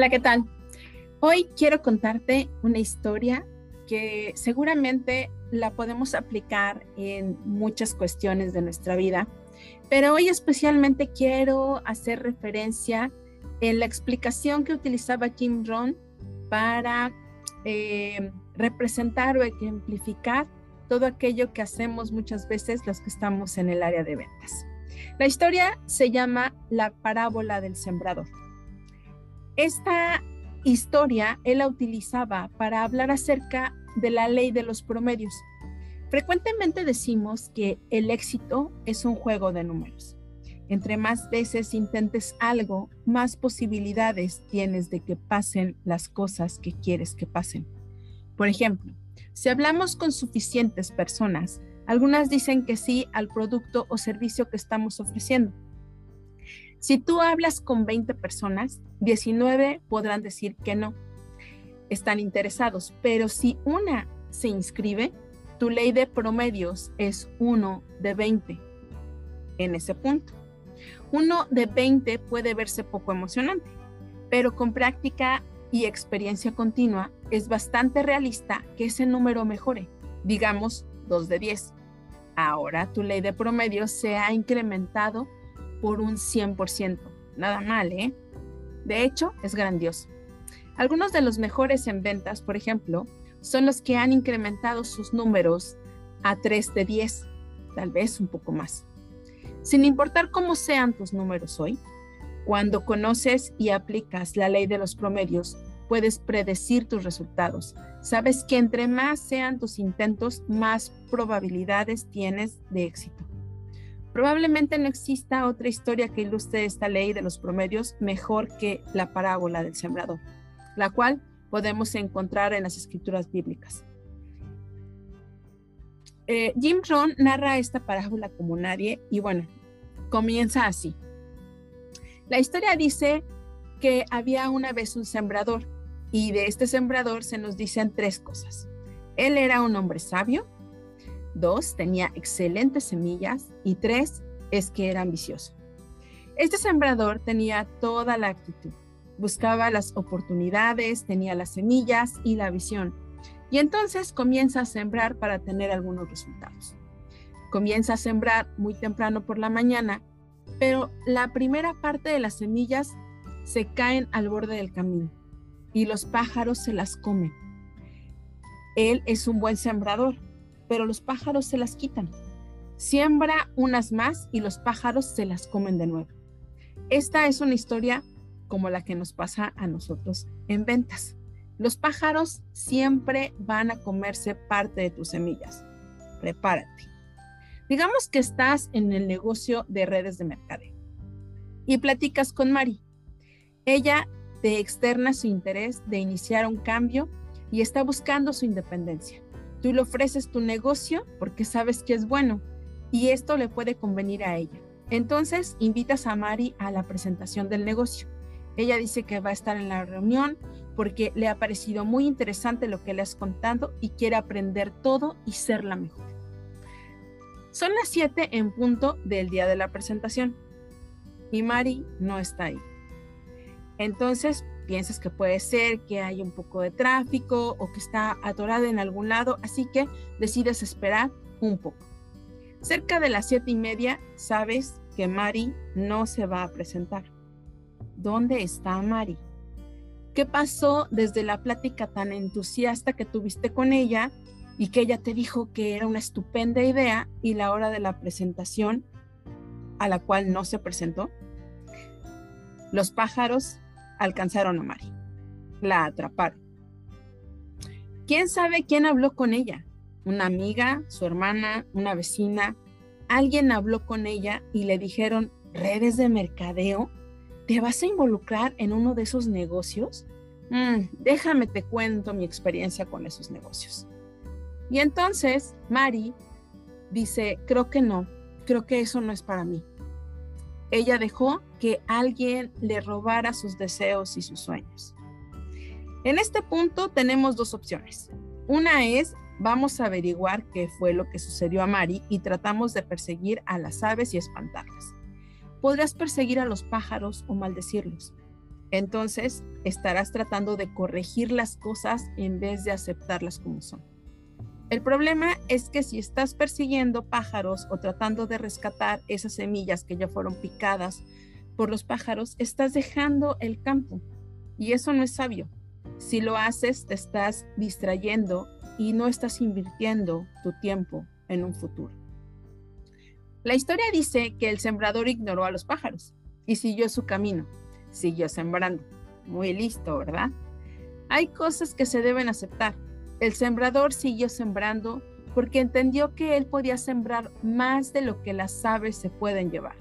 Hola, ¿qué tal? Hoy quiero contarte una historia que seguramente la podemos aplicar en muchas cuestiones de nuestra vida, pero hoy especialmente quiero hacer referencia en la explicación que utilizaba Jim Rohn para eh, representar o ejemplificar todo aquello que hacemos muchas veces los que estamos en el área de ventas. La historia se llama La parábola del sembrador. Esta historia él la utilizaba para hablar acerca de la ley de los promedios. Frecuentemente decimos que el éxito es un juego de números. Entre más veces intentes algo, más posibilidades tienes de que pasen las cosas que quieres que pasen. Por ejemplo, si hablamos con suficientes personas, algunas dicen que sí al producto o servicio que estamos ofreciendo. Si tú hablas con 20 personas, 19 podrán decir que no, están interesados, pero si una se inscribe, tu ley de promedios es 1 de 20 en ese punto. Uno de 20 puede verse poco emocionante, pero con práctica y experiencia continua es bastante realista que ese número mejore, digamos 2 de 10. Ahora tu ley de promedios se ha incrementado por un 100%. Nada mal, ¿eh? De hecho, es grandioso. Algunos de los mejores en ventas, por ejemplo, son los que han incrementado sus números a 3 de 10, tal vez un poco más. Sin importar cómo sean tus números hoy, cuando conoces y aplicas la ley de los promedios, puedes predecir tus resultados. Sabes que entre más sean tus intentos, más probabilidades tienes de éxito. Probablemente no exista otra historia que ilustre esta ley de los promedios mejor que la parábola del sembrador, la cual podemos encontrar en las escrituras bíblicas. Eh, Jim Rohn narra esta parábola como nadie y bueno, comienza así. La historia dice que había una vez un sembrador y de este sembrador se nos dicen tres cosas. Él era un hombre sabio, Dos, tenía excelentes semillas. Y tres, es que era ambicioso. Este sembrador tenía toda la actitud. Buscaba las oportunidades, tenía las semillas y la visión. Y entonces comienza a sembrar para tener algunos resultados. Comienza a sembrar muy temprano por la mañana, pero la primera parte de las semillas se caen al borde del camino y los pájaros se las comen. Él es un buen sembrador, pero los pájaros se las quitan. Siembra unas más y los pájaros se las comen de nuevo. Esta es una historia como la que nos pasa a nosotros en ventas. Los pájaros siempre van a comerse parte de tus semillas. Prepárate. Digamos que estás en el negocio de redes de mercadeo y platicas con Mari. Ella te externa su interés de iniciar un cambio y está buscando su independencia. Tú le ofreces tu negocio porque sabes que es bueno y esto le puede convenir a ella. Entonces invitas a Mari a la presentación del negocio. Ella dice que va a estar en la reunión porque le ha parecido muy interesante lo que le has contado y quiere aprender todo y ser la mejor. Son las 7 en punto del día de la presentación y Mari no está ahí. Entonces piensas que puede ser que hay un poco de tráfico o que está atorada en algún lado, así que decides esperar un poco. Cerca de las siete y media sabes que Mari no se va a presentar. ¿Dónde está Mari? ¿Qué pasó desde la plática tan entusiasta que tuviste con ella y que ella te dijo que era una estupenda idea y la hora de la presentación a la cual no se presentó? Los pájaros alcanzaron a Mari. La atraparon. ¿Quién sabe quién habló con ella? ¿Una amiga, su hermana, una vecina? Alguien habló con ella y le dijeron, redes de mercadeo, ¿te vas a involucrar en uno de esos negocios? Mm, déjame te cuento mi experiencia con esos negocios. Y entonces Mari dice, creo que no, creo que eso no es para mí. Ella dejó que alguien le robara sus deseos y sus sueños. En este punto tenemos dos opciones. Una es, vamos a averiguar qué fue lo que sucedió a Mari y tratamos de perseguir a las aves y espantarlas. Podrías perseguir a los pájaros o maldecirlos. Entonces estarás tratando de corregir las cosas en vez de aceptarlas como son. El problema es que si estás persiguiendo pájaros o tratando de rescatar esas semillas que ya fueron picadas por los pájaros, estás dejando el campo y eso no es sabio. Si lo haces, te estás distrayendo y no estás invirtiendo tu tiempo en un futuro. La historia dice que el sembrador ignoró a los pájaros y siguió su camino, siguió sembrando. Muy listo, ¿verdad? Hay cosas que se deben aceptar el sembrador siguió sembrando porque entendió que él podía sembrar más de lo que las aves se pueden llevar.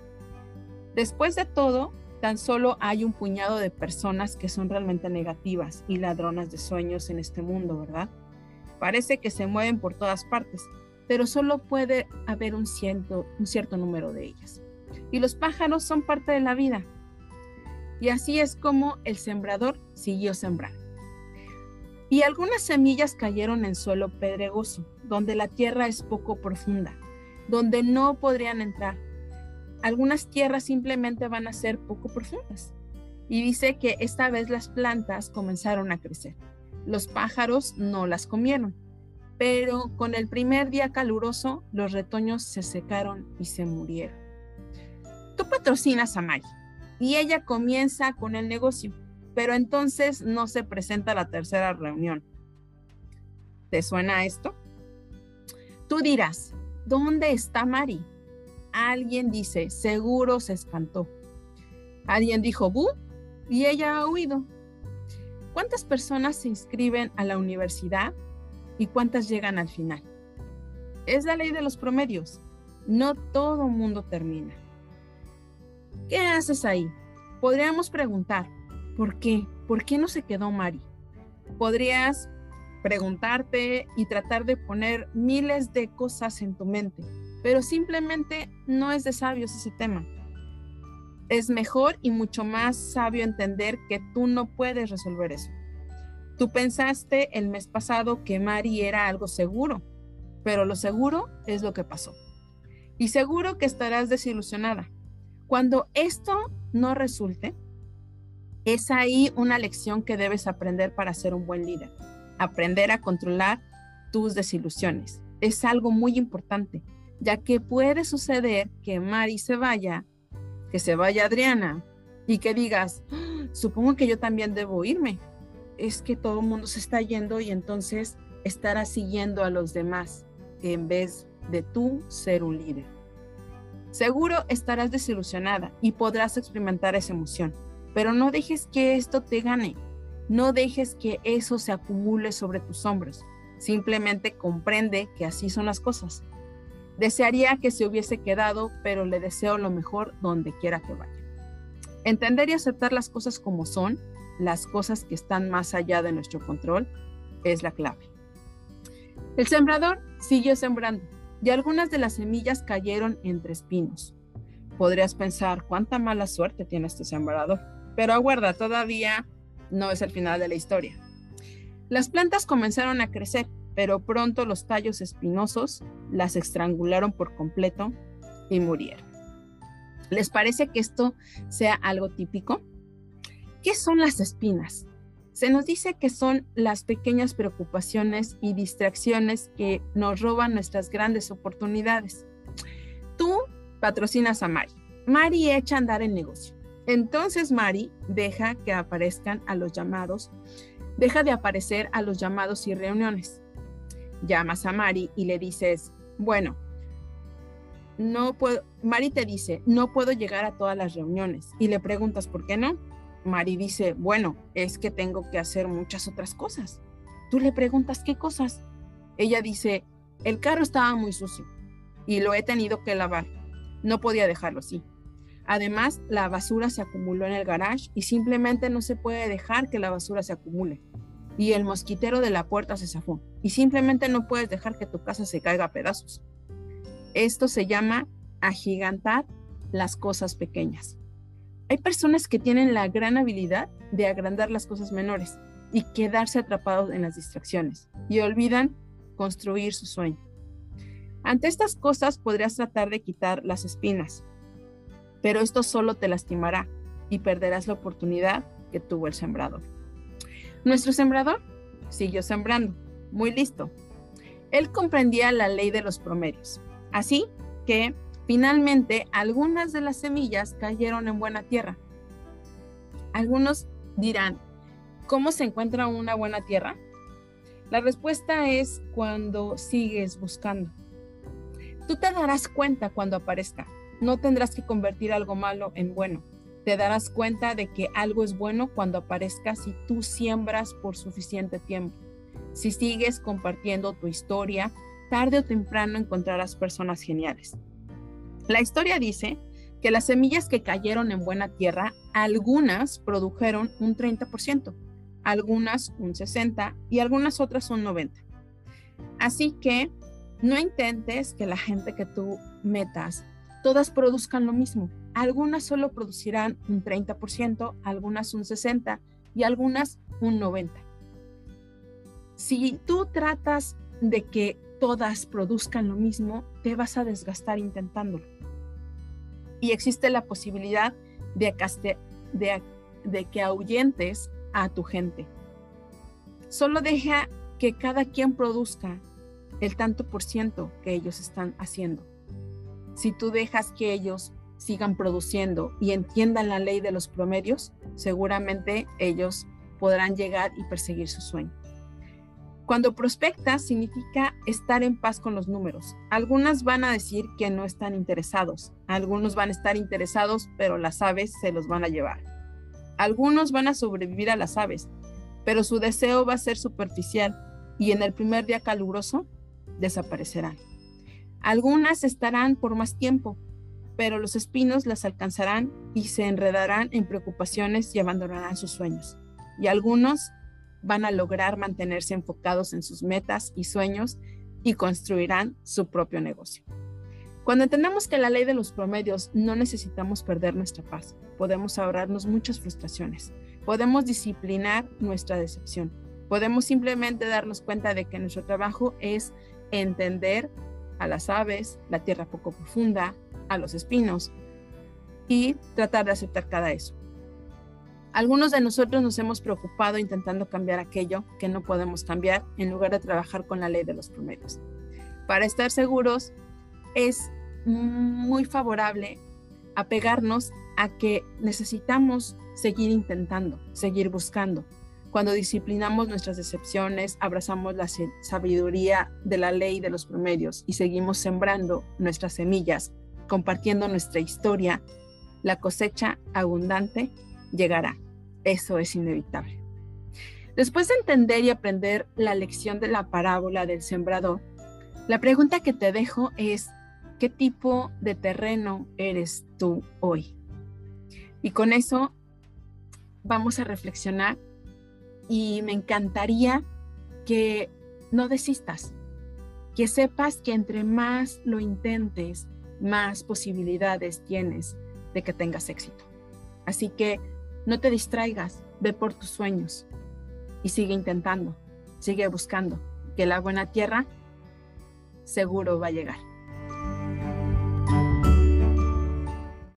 Después de todo, tan solo hay un puñado de personas que son realmente negativas y ladronas de sueños en este mundo, ¿verdad? Parece que se mueven por todas partes, pero solo puede haber un cierto, un cierto número de ellas. Y los pájaros son parte de la vida. Y así es como el sembrador siguió sembrando. Y algunas semillas cayeron en suelo pedregoso, donde la tierra es poco profunda, donde no podrían entrar. Algunas tierras simplemente van a ser poco profundas. Y dice que esta vez las plantas comenzaron a crecer. Los pájaros no las comieron, pero con el primer día caluroso los retoños se secaron y se murieron. Tú patrocinas a May y ella comienza con el negocio pero entonces no se presenta la tercera reunión. ¿Te suena esto? Tú dirás, ¿dónde está Mari? Alguien dice, seguro se espantó. Alguien dijo, ¿bu? Y ella ha huido. ¿Cuántas personas se inscriben a la universidad y cuántas llegan al final? Es la ley de los promedios. No todo mundo termina. ¿Qué haces ahí? Podríamos preguntar, ¿Por qué? ¿Por qué no se quedó Mari? Podrías preguntarte y tratar de poner miles de cosas en tu mente, pero simplemente no es de sabios ese tema. Es mejor y mucho más sabio entender que tú no puedes resolver eso. Tú pensaste el mes pasado que Mari era algo seguro, pero lo seguro es lo que pasó. Y seguro que estarás desilusionada. Cuando esto no resulte, es ahí una lección que debes aprender para ser un buen líder. Aprender a controlar tus desilusiones. Es algo muy importante, ya que puede suceder que Mari se vaya, que se vaya Adriana y que digas, ah, supongo que yo también debo irme. Es que todo el mundo se está yendo y entonces estarás siguiendo a los demás en vez de tú ser un líder. Seguro estarás desilusionada y podrás experimentar esa emoción pero no dejes que esto te gane. No dejes que eso se acumule sobre tus hombros. Simplemente comprende que así son las cosas. Desearía que se hubiese quedado, pero le deseo lo mejor donde quiera que vaya. Entender y aceptar las cosas como son, las cosas que están más allá de nuestro control, es la clave. El sembrador siguió sembrando y algunas de las semillas cayeron entre espinos. Podrías pensar, cuánta mala suerte tiene este sembrador pero aguarda, todavía no es el final de la historia. Las plantas comenzaron a crecer, pero pronto los tallos espinosos las estrangularon por completo y murieron. ¿Les parece que esto sea algo típico? ¿Qué son las espinas? Se nos dice que son las pequeñas preocupaciones y distracciones que nos roban nuestras grandes oportunidades. Tú patrocinas a Mari. Mari echa a andar el negocio. Entonces Mari deja que aparezcan a los llamados, deja de aparecer a los llamados y reuniones. Llamas a Mari y le dices, bueno, no puedo, Mari te dice, no puedo llegar a todas las reuniones y le preguntas, ¿por qué no? Mari dice, bueno, es que tengo que hacer muchas otras cosas. Tú le preguntas, ¿qué cosas? Ella dice, el carro estaba muy sucio y lo he tenido que lavar. No podía dejarlo así. Además, la basura se acumuló en el garage y simplemente no se puede dejar que la basura se acumule. Y el mosquitero de la puerta se zafó. Y simplemente no puedes dejar que tu casa se caiga a pedazos. Esto se llama agigantar las cosas pequeñas. Hay personas que tienen la gran habilidad de agrandar las cosas menores y quedarse atrapados en las distracciones y olvidan construir su sueño. Ante estas cosas podrías tratar de quitar las espinas, pero esto solo te lastimará y perderás la oportunidad que tuvo el sembrador. Nuestro sembrador siguió sembrando, muy listo. Él comprendía la ley de los promedios, así que finalmente algunas de las semillas cayeron en buena tierra. Algunos dirán, ¿cómo se encuentra una buena tierra? La respuesta es cuando sigues buscando. Tú te darás cuenta cuando aparezca. No tendrás que convertir algo malo en bueno. Te darás cuenta de que algo es bueno cuando aparezca si tú siembras por suficiente tiempo. Si sigues compartiendo tu historia, tarde o temprano encontrarás personas geniales. La historia dice que las semillas que cayeron en buena tierra, algunas produjeron un 30%, algunas un 60% y algunas otras un 90%. Así que no intentes que la gente que tú metas, todas produzcan lo mismo. Algunas solo producirán un 30%, algunas un 60% y algunas un 90%. Si tú tratas de que todas produzcan lo mismo, te vas a desgastar intentándolo. Y existe la posibilidad de, de, que ahuyentes a tu gente. Solo deja que cada quien produzca el tanto por ciento que ellos están haciendo. Si tú dejas que ellos sigan produciendo y entiendan la ley de los promedios, seguramente ellos podrán llegar y perseguir su sueño. Cuando prospectas significa estar en paz con los números. Algunas van a decir que no están interesados, algunos van a estar interesados, pero las aves se los van a llevar. Algunos van a sobrevivir a las aves, pero su deseo va a ser superficial y en el primer día caluroso desaparecerán. Algunas estarán por más tiempo, pero los espinos las alcanzarán y se enredarán en preocupaciones y abandonarán sus sueños. Y algunos van a lograr mantenerse enfocados en sus metas y sueños y construirán su propio negocio. Cuando entendemos que la ley de los promedios no necesitamos perder nuestra paz, podemos ahorrarnos muchas frustraciones, podemos disciplinar nuestra decepción, podemos simplemente darnos cuenta de que nuestro trabajo es entender a las aves, la tierra poco profunda, a los espinos y tratar de aceptar cada eso. Algunos de nosotros nos hemos preocupado intentando cambiar aquello que no podemos cambiar en lugar de trabajar con la ley de los promedios. Para estar seguros, es muy favorable apegarnos a que necesitamos seguir intentando, seguir buscando, cuando disciplinamos nuestras decepciones, abrazamos la sabiduría de la ley de los promedios y seguimos sembrando nuestras semillas, compartiendo nuestra historia, la cosecha abundante llegará. Eso es inevitable. Después de entender y aprender la lección de la parábola del sembrador, la pregunta que te dejo es, ¿qué tipo de terreno eres tú hoy? Y con eso vamos a reflexionar y me encantaría que no desistas, que sepas que entre más lo intentes, más posibilidades tienes de que tengas éxito. Así que no te distraigas, ve por tus sueños y sigue intentando, sigue buscando, que la buena tierra seguro va a llegar.